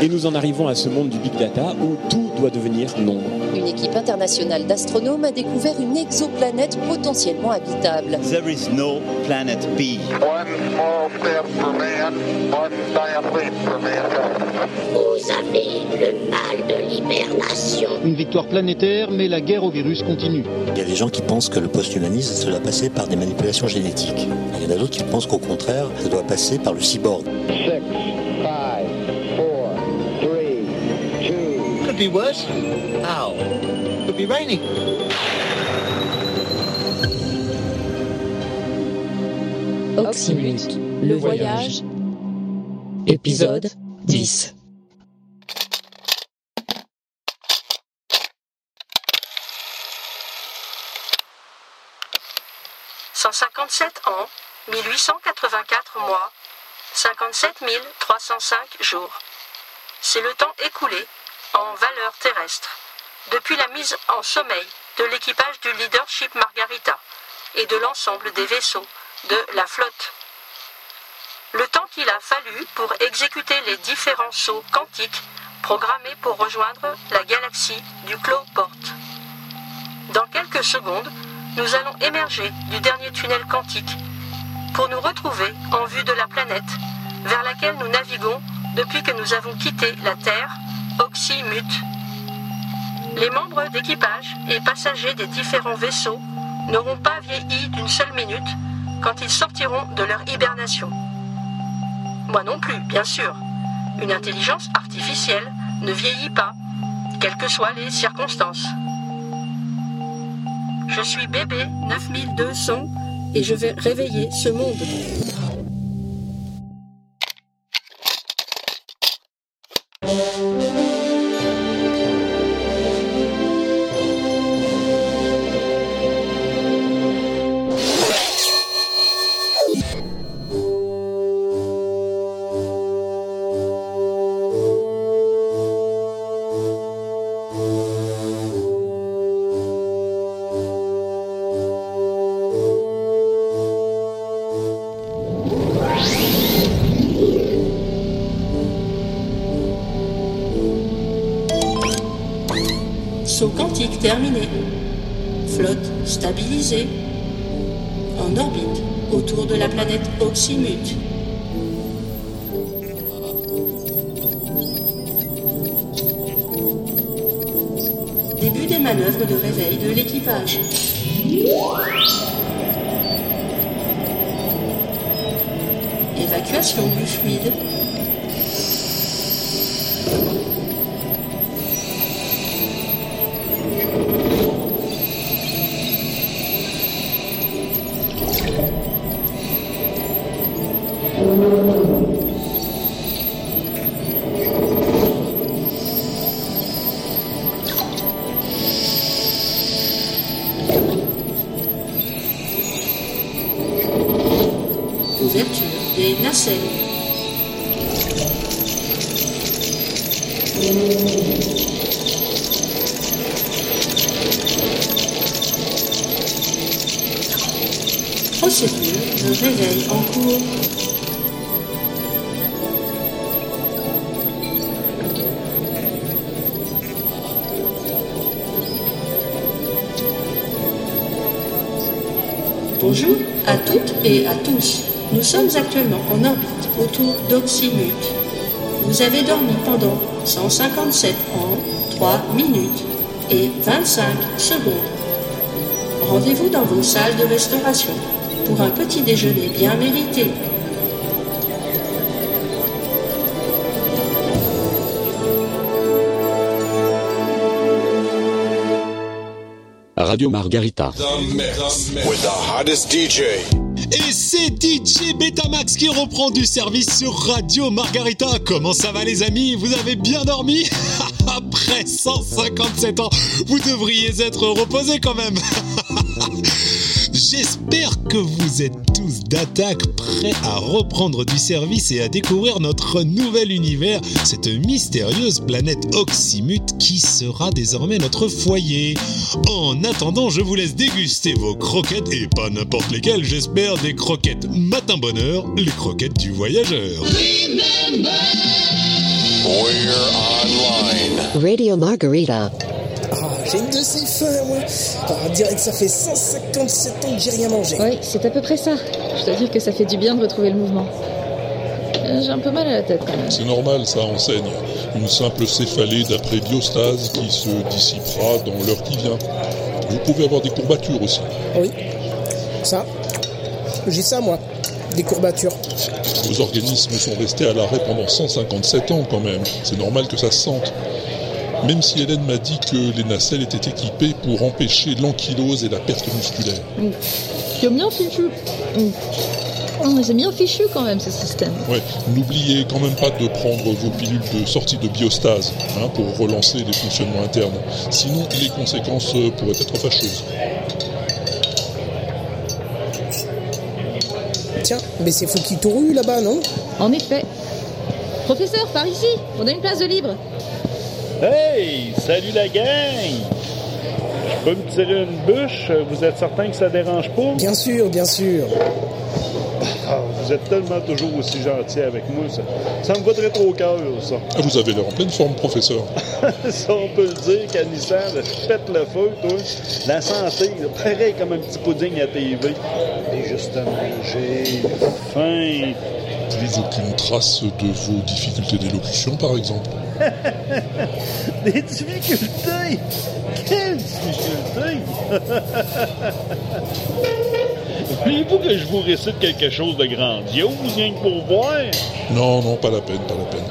Et nous en arrivons à ce monde du big data où tout doit devenir nombre. Une équipe internationale d'astronomes a découvert une exoplanète potentiellement habitable. There is no planet B. One small step for man, one giant leap for mankind. Vous avez le mal de l'hibernation. Une victoire planétaire, mais la guerre au virus continue. Il y a des gens qui pensent que le post-humanisme, ça doit passer par des manipulations génétiques. Il y en a d'autres qui pensent qu'au contraire, ça doit passer par le cyborg. Could be worse? How? Could be raining. Oxymute, le voyage, épisode 10. « 157 ans, 1884 mois, 57 305 jours. C'est le temps écoulé en valeur terrestre depuis la mise en sommeil de l'équipage du Leadership Margarita et de l'ensemble des vaisseaux de la flotte. Le temps qu'il a fallu pour exécuter les différents sauts quantiques programmés pour rejoindre la galaxie du Clos-Porte. Dans quelques secondes, nous allons émerger du dernier tunnel quantique pour nous retrouver en vue de la planète vers laquelle nous naviguons depuis que nous avons quitté la Terre, Oxymute. Les membres d'équipage et passagers des différents vaisseaux n'auront pas vieilli d'une seule minute quand ils sortiront de leur hibernation. Moi non plus, bien sûr. Une intelligence artificielle ne vieillit pas, quelles que soient les circonstances. Je suis bébé 9200 et je vais réveiller ce monde. Flotte stabilisée. En orbite autour de la planète Oxymute. Début des manœuvres de réveil de l'équipage. Évacuation du fluide. Des nacelles. Procédure de réveil en cours. Bonjour à toutes et à tous. Nous sommes actuellement en orbite autour d'Oxymute. Vous avez dormi pendant 157 ans, 3 minutes et 25 secondes. Rendez-vous dans vos salles de restauration pour un petit déjeuner bien mérité. Radio Margarita. With the hottest DJ. Et c'est DJ Betamax qui reprend du service sur Radio Margarita. Comment ça va les amis? Vous avez bien dormi? Après 157 ans, vous devriez être reposés quand même. J'espère que vous êtes tous d'attaque, prêts à reprendre du service et à découvrir notre nouvel univers, cette mystérieuse planète Oxymute qui sera désormais notre foyer. En attendant, je vous laisse déguster vos croquettes, et pas n'importe lesquelles, j'espère, des croquettes matin bonheur, les croquettes du voyageur. Radio Margarita. J'ai une de ces faim, moi. On dirait que ça fait 157 ans que j'ai rien mangé. Oui, c'est à peu près ça. Je dois dire que ça fait du bien de retrouver le mouvement. Euh, J'ai un peu mal à la tête quand même. C'est normal, ça enseigne. Une simple céphalée d'après biostase qui se dissipera dans l'heure qui vient. Vous pouvez avoir des courbatures aussi. Oui. Ça. J'ai ça, moi. Des courbatures. Vos organismes sont restés à l'arrêt pendant 157 ans quand même. C'est normal que ça se sente. Même si Hélène m'a dit que les nacelles étaient équipées pour empêcher l'ankylose et la perte musculaire. Mm. C'est bien fichu. Mm. Oh, c'est bien fichu quand même ce système. Ouais, n'oubliez quand même pas de prendre vos pilules de sortie de biostase hein, pour relancer les fonctionnements internes. Sinon, les conséquences euh, pourraient être fâcheuses. Tiens, mais c'est Fouki Touru là-bas, non? En effet. Professeur, par ici, on a une place de libre. Hey, salut la gang! Je peux me tirer une bûche? Vous êtes certain que ça dérange pas? Bien sûr, bien sûr. Ah, vous êtes tellement toujours aussi gentil avec moi, ça, ça me va très trop au cœur, ça. Ah, vous avez l'air en pleine forme, professeur. ça, on peut le dire, Canissan, pète le feu, toi. La santé, là, pareil comme un petit pudding à TV. Et justement, j'ai faim. Plus aucune trace de vos difficultés d'élocution, par exemple. Des difficultés? Quelles difficultés? Voulez-vous que je vous récite quelque chose de grandiose, rien que pour voir? Non, non, pas la peine, pas la peine.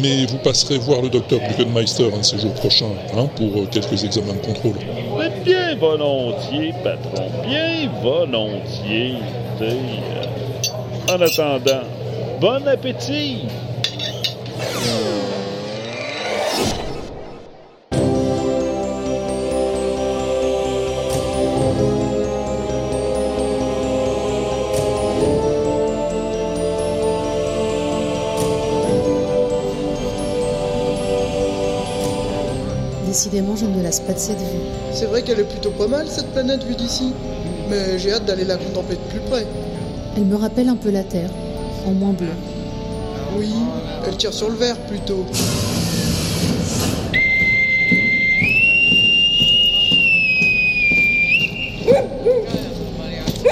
Mais vous passerez voir le docteur Gluckenmeister un de ces jours prochains, hein, pour euh, quelques examens de contrôle. Mais bien volontiers, patron, bien volontiers. En attendant, bon appétit! Décidément, je ne me lasse pas de cette vue. C'est vrai qu'elle est plutôt pas mal cette planète vue d'ici. Mais j'ai hâte d'aller la contempler de plus près. Elle me rappelle un peu la Terre, en moins bleu. Oui, elle tire sur le verre plutôt.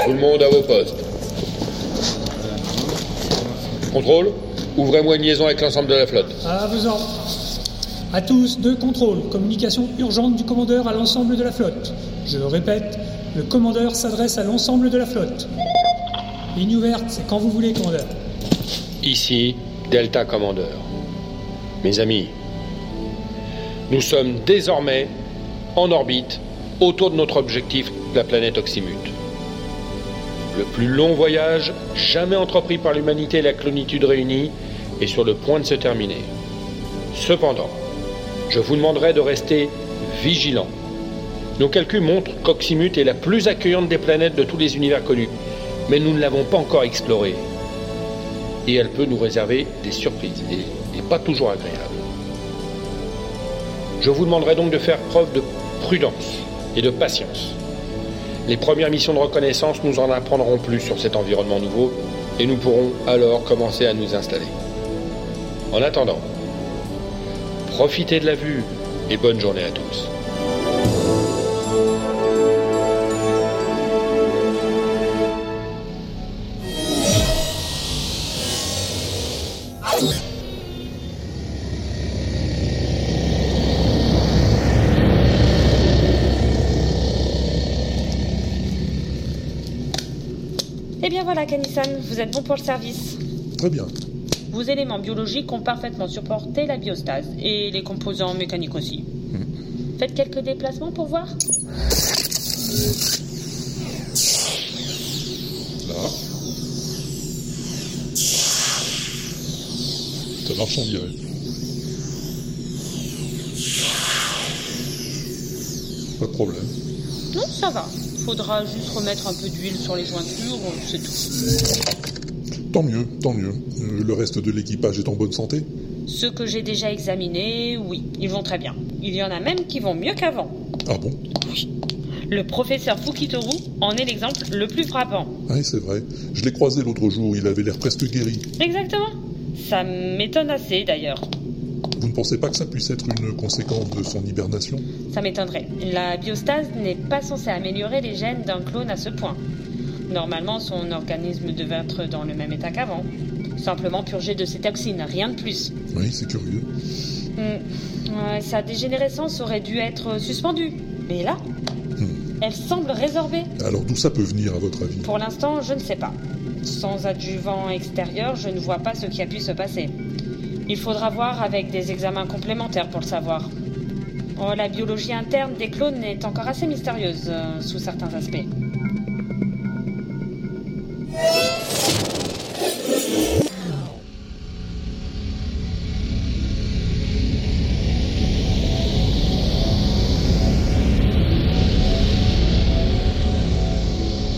Tout le monde à vos postes. Contrôle, ouvrez-moi une liaison avec l'ensemble de la flotte. À vous en. À tous, deux contrôles. Communication urgente du commandeur à l'ensemble de la flotte. Je répète, le commandeur s'adresse à l'ensemble de la flotte. Ligne ouverte, c'est quand vous voulez, commandeur. Ici, Delta Commandeur. Mes amis, nous sommes désormais en orbite autour de notre objectif, la planète Oxymute. Le plus long voyage jamais entrepris par l'humanité et la clonitude réunie est sur le point de se terminer. Cependant, je vous demanderai de rester vigilants. Nos calculs montrent qu'Oxymute est la plus accueillante des planètes de tous les univers connus, mais nous ne l'avons pas encore explorée. Et elle peut nous réserver des surprises, et, pas toujours agréables. Je vous demanderai donc de faire preuve de prudence et de patience. Les premières missions de reconnaissance nous en apprendront plus sur cet environnement nouveau, et nous pourrons alors commencer à nous installer. En attendant, profitez de la vue et bonne journée à tous. Eh bien voilà, Kanissan, vous êtes bon pour le service. Très bien. Vos éléments biologiques ont parfaitement supporté la biostase et les composants mécaniques aussi. Faites quelques déplacements pour voir Dirait. Pas de problème. Non, ça va. faudra juste remettre un peu d'huile sur les jointures, c'est tout. Tant mieux, tant mieux. Euh, le reste de l'équipage est en bonne santé Ceux que j'ai déjà examinés, oui, ils vont très bien. Il y en a même qui vont mieux qu'avant. Ah bon? Oui. Le professeur Fukitoru en est l'exemple le plus frappant. Oui, c'est vrai. Je l'ai croisé l'autre jour, il avait l'air presque guéri. Exactement. Ça m'étonne assez d'ailleurs. Vous ne pensez pas que ça puisse être une conséquence de son hibernation? Ça m'étonnerait. La biostase n'est pas censée améliorer les gènes d'un clone à ce point. Normalement, son organisme devait être dans le même état qu'avant. Simplement purgé de ses toxines, rien de plus. Oui, c'est curieux. Hmm. Sa dégénérescence aurait dû être suspendue. Mais là, elle semble résorbée. Alors d'où ça peut venir à votre avis? Pour l'instant, je ne sais pas. Sans adjuvant extérieur, je ne vois pas ce qui a pu se passer. Il faudra voir avec des examens complémentaires pour le savoir. Oh, la biologie interne des clones est encore assez mystérieuse euh, sous certains aspects.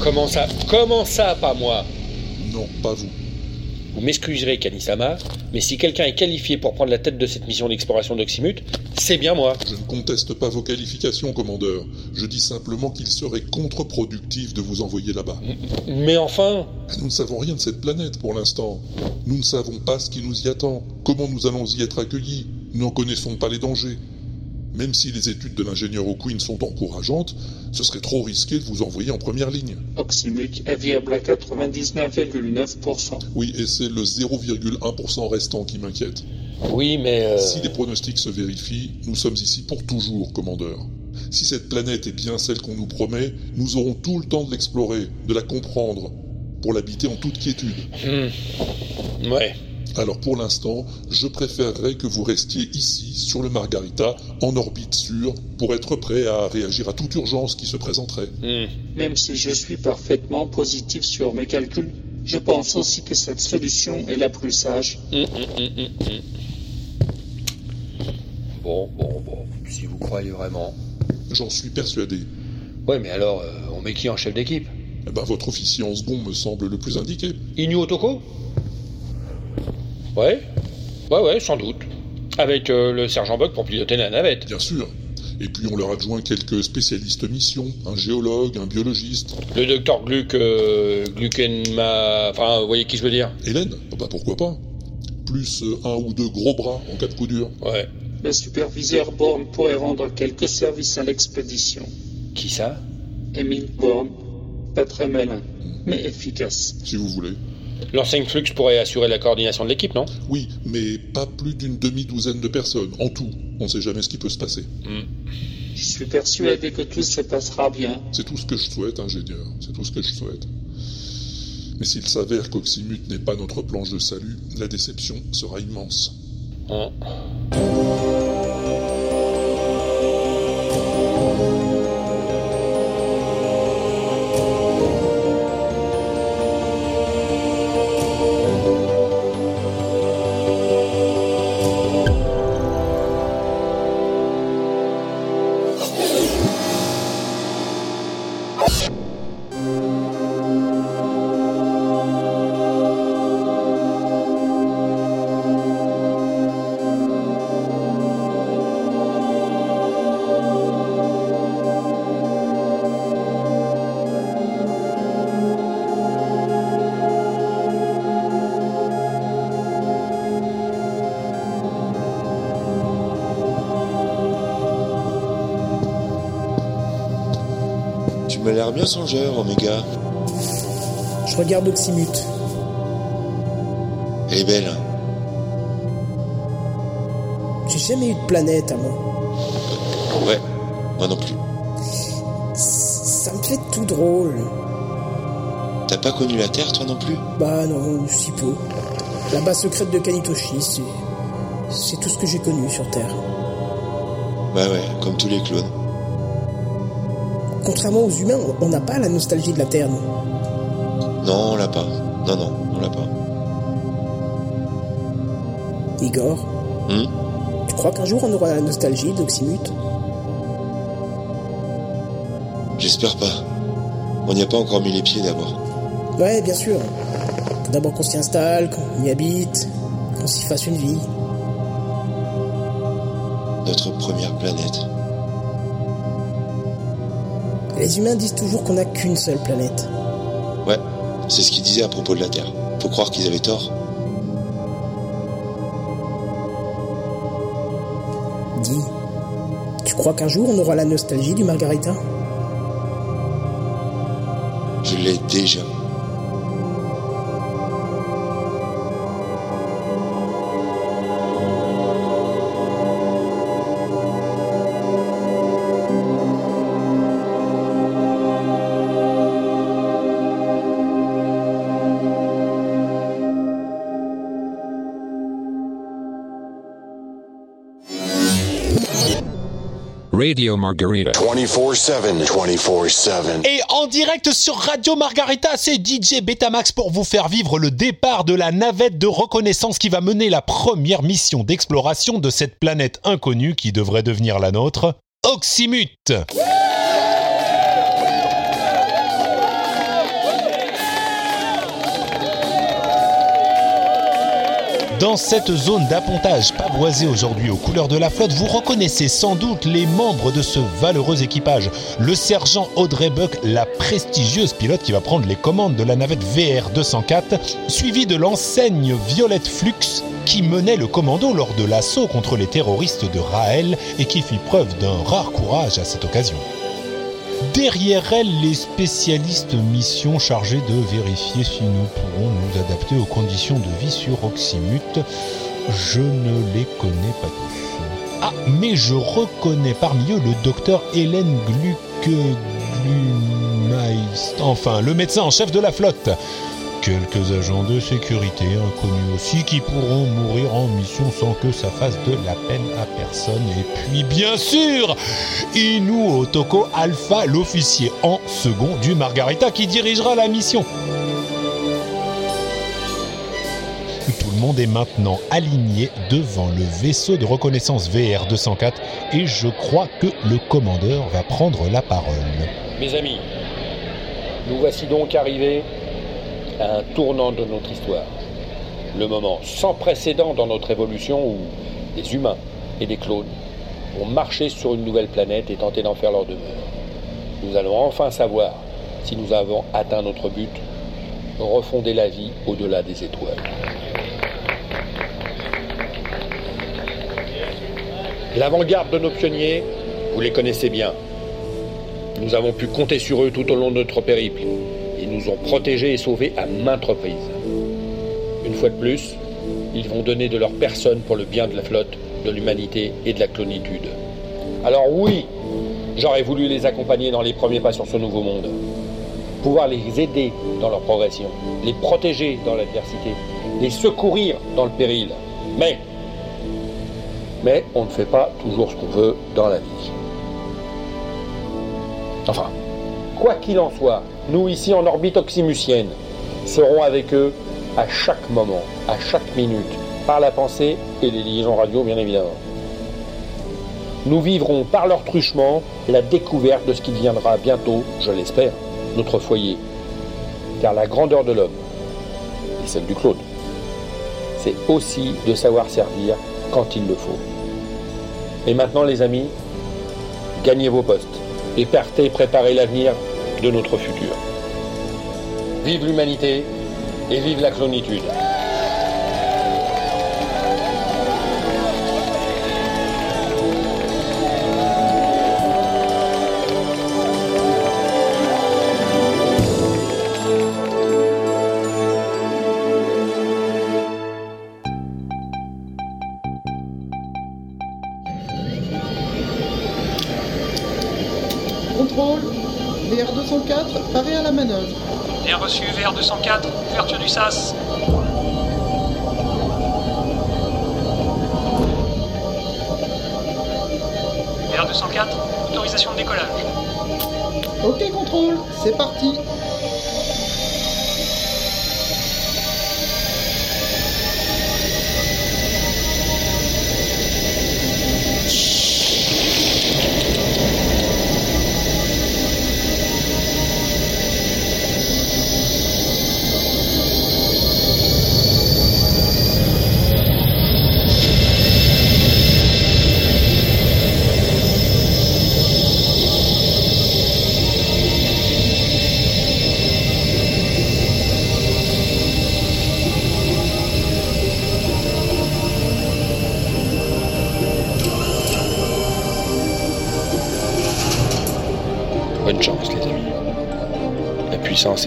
Comment ça Comment ça, pas moi? Non, pas vous. Vous m'excuserez, Kanisama, mais si quelqu'un est qualifié pour prendre la tête de cette mission d'exploration d'Oxymute, c'est bien moi. Je ne conteste pas vos qualifications, commandeur. Je dis simplement qu'il serait contre-productif de vous envoyer là-bas. Mais enfin Nous ne savons rien de cette planète pour l'instant. Nous ne savons pas ce qui nous y attend, comment nous allons y être accueillis? Nous n'en connaissons pas les dangers. Même si les études de l'ingénieur O'Quinn sont encourageantes, ce serait trop risqué de vous envoyer en première ligne. Est viable à 99,9%. Oui, et c'est le 0,1% restant qui m'inquiète. Oui, mais... Euh... Si les pronostics se vérifient, nous sommes ici pour toujours, commandeur. Si cette planète est bien celle qu'on nous promet, nous aurons tout le temps de l'explorer, de la comprendre, pour l'habiter en toute quiétude. Hmm. Ouais. Alors pour l'instant, je préférerais que vous restiez ici, sur le Margarita, en orbite sûre, pour être prêt à réagir à toute urgence qui se présenterait. Hmm. Même si je suis parfaitement positif sur mes calculs, je pense aussi que cette solution est la plus sage. Hmm, bon, bon, bon, si vous croyez vraiment. J'en suis persuadé. Ouais, mais alors, euh, on met qui en chef d'équipe? Eh ben, votre officier en second me semble le plus indiqué. Inu Otoko Ouais, ouais, ouais, sans doute. Avec euh, le sergent Buck pour piloter la navette. Bien sûr. Et puis on leur adjoint quelques spécialistes mission, un géologue, un biologiste. Le docteur Gluck, euh, Gluckenma... Enfin, vous voyez qui je veux dire? Hélène? Bah pourquoi pas Plus euh, un ou deux gros bras en cas de coup dur. Ouais. Le superviseur Bourne pourrait rendre quelques services à l'expédition. Qui ça? Émile Bourne. Pas très malin, mais efficace. Si vous voulez. L'enseigne Flux pourrait assurer la coordination de l'équipe, non? Oui, mais pas plus d'une demi-douzaine de personnes, en tout. On ne sait jamais ce qui peut se passer. Mm. Je suis persuadé que tout se passera bien. C'est tout ce que je souhaite, ingénieur. C'est tout ce que je souhaite. Mais s'il s'avère qu'Oxymute n'est pas notre planche de salut, la déception sera immense. Oh. L'air bien songeur, Omega. Je regarde Oxymute. Elle est belle. hein. J'ai jamais eu de planète à moi. Ouais, moi non plus. Ça me fait tout drôle. T'as pas connu la Terre, toi non plus? Bah non, si peu. La base secrète de Kanitoshi, c'est. C'est tout ce que j'ai connu sur Terre. Bah ouais, comme tous les clones. Contrairement aux humains, on n'a pas la nostalgie de la Terre, nous. Non, on l'a pas. Non, non, on l'a pas. Igor, Hmm? tu crois qu'un jour on aura la nostalgie d'Oxymute? J'espère pas. On n'y a pas encore mis les pieds d'abord. Ouais, bien sûr. Faut d'abord qu'on s'y installe, qu'on y habite, qu'on s'y fasse une vie. Notre première planète. Les humains disent toujours qu'on n'a qu'une seule planète. Ouais, c'est ce qu'ils disaient à propos de la Terre. Faut croire qu'ils avaient tort. Dis, tu crois qu'un jour on aura la nostalgie du Margarita? Je l'ai déjà. Radio Margarita. 24-7, 24-7. Et en direct sur Radio Margarita, c'est DJ Betamax pour vous faire vivre le départ de la navette de reconnaissance qui va mener la première mission d'exploration de cette planète inconnue qui devrait devenir la nôtre, Oxymute. Dans cette zone d'appontage pavoisée aujourd'hui aux couleurs de la flotte, vous reconnaissez sans doute les membres de ce valeureux équipage. Le sergent Audrey Buck, la prestigieuse pilote qui va prendre les commandes de la navette VR 204, suivie de l'enseigne Violette Flux qui menait le commando lors de l'assaut contre les terroristes de Raël et qui fit preuve d'un rare courage à cette occasion. Derrière elle, les spécialistes mission chargés de vérifier si nous pourrons nous adapter aux conditions de vie sur Oxymute. Je ne les connais pas tous. Ah, mais je reconnais parmi eux le docteur Hélène Gluck... Glumeist- Enfin, le médecin en chef de la flotte. Quelques agents de sécurité inconnus aussi qui pourront mourir en mission sans que ça fasse de la peine à personne. Et puis bien sûr, Inu Otoko Alpha, l'officier en second du Margarita qui dirigera la mission. Tout le monde est maintenant aligné devant le vaisseau de reconnaissance VR 204 et je crois que le commandeur va prendre la parole. Mes amis, nous voici donc arrivés à un tournant de notre histoire. Le moment sans précédent dans notre évolution où des humains et des clones vont marcher sur une nouvelle planète et tenter d'en faire leur demeure. Nous allons enfin savoir si nous avons atteint notre but, refonder la vie au-delà des étoiles. L'avant-garde de nos pionniers, vous les connaissez bien. Nous avons pu compter sur eux tout au long de notre périple. Ils nous ont protégés et sauvés à maintes reprises. Une fois de plus, ils vont donner de leur personne pour le bien de la flotte, de l'humanité et de la clonitude. Alors oui, j'aurais voulu les accompagner dans les premiers pas sur ce nouveau monde. Pouvoir les aider dans leur progression, les protéger dans l'adversité, les secourir dans le péril. Mais, mais on ne fait pas toujours ce qu'on veut dans la vie. Enfin, quoi qu'il en soit, nous ici en orbite oxymucienne serons avec eux à chaque moment, à chaque minute, par la pensée et les liaisons radio bien évidemment. Nous vivrons par leur truchement la découverte de ce qui deviendra bientôt, je l'espère, notre foyer. Car la grandeur de l'homme, et celle du clone, c'est aussi de savoir servir quand il le faut. Et maintenant les amis, gagnez vos postes et partez préparer l'avenir de notre futur. Vive l'humanité et vive la clonitude. VR204, paré à la manœuvre. Bien reçu, VR204, ouverture du SAS. VR204, autorisation de décollage. Ok, contrôle, c'est parti.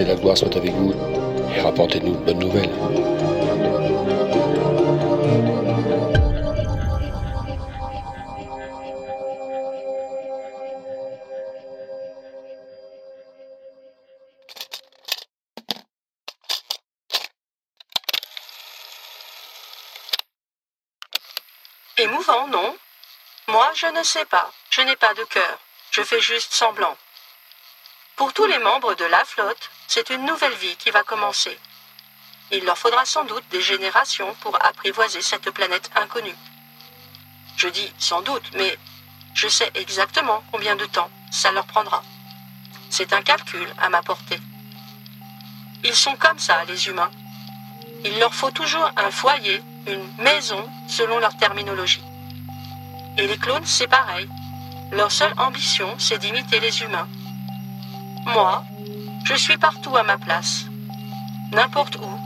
La gloire soient avec vous et rapportez-nous de bonnes nouvelles. Émouvant, non? Moi, je ne sais pas. Je n'ai pas de cœur. Je fais juste semblant. Pour tous les membres de la flotte, c'est une nouvelle vie qui va commencer. Il leur faudra sans doute des générations pour apprivoiser cette planète inconnue. Je dis sans doute, mais je sais exactement combien de temps ça leur prendra. C'est un calcul à ma portée. Ils sont comme ça, les humains. Il leur faut toujours un foyer, une maison, selon leur terminologie. Et les clones, c'est pareil. Leur seule ambition, c'est d'imiter les humains. Moi, je suis partout à ma place. N'importe où.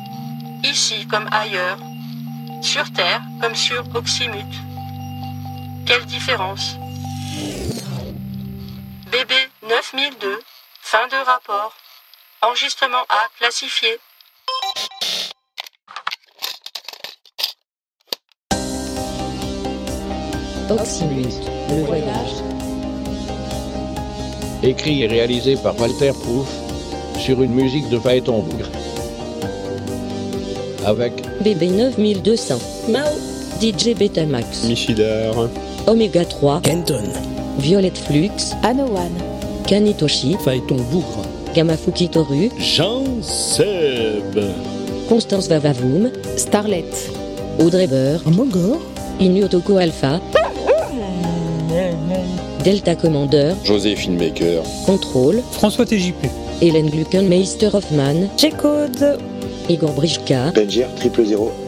Ici comme ailleurs. Sur Terre comme sur Oxymute. Quelle différence BB 9002, fin de rapport. Enregistrement A classifié. Oxymute, le voyage. Écrit et réalisé par Walter Proof sur une musique de Phaéton Bougre. Avec BB 9200. Mao. DJ Betamax. Michidar. Omega 3. Kenton. Violette Flux. Anowan. Kanitoshi. Phaéton Bougre. Gamafuki Toru. Jean Seb. Constance Vavavoum. Starlet. Audrey Burr. Mogor. Inuotoko Alpha. Delta Commander. Joséphine Baker. Contrôle. François TJP. Hélène Gluckenmeister-Hoffmann, J-Code, Igor Brichka, Benjir 000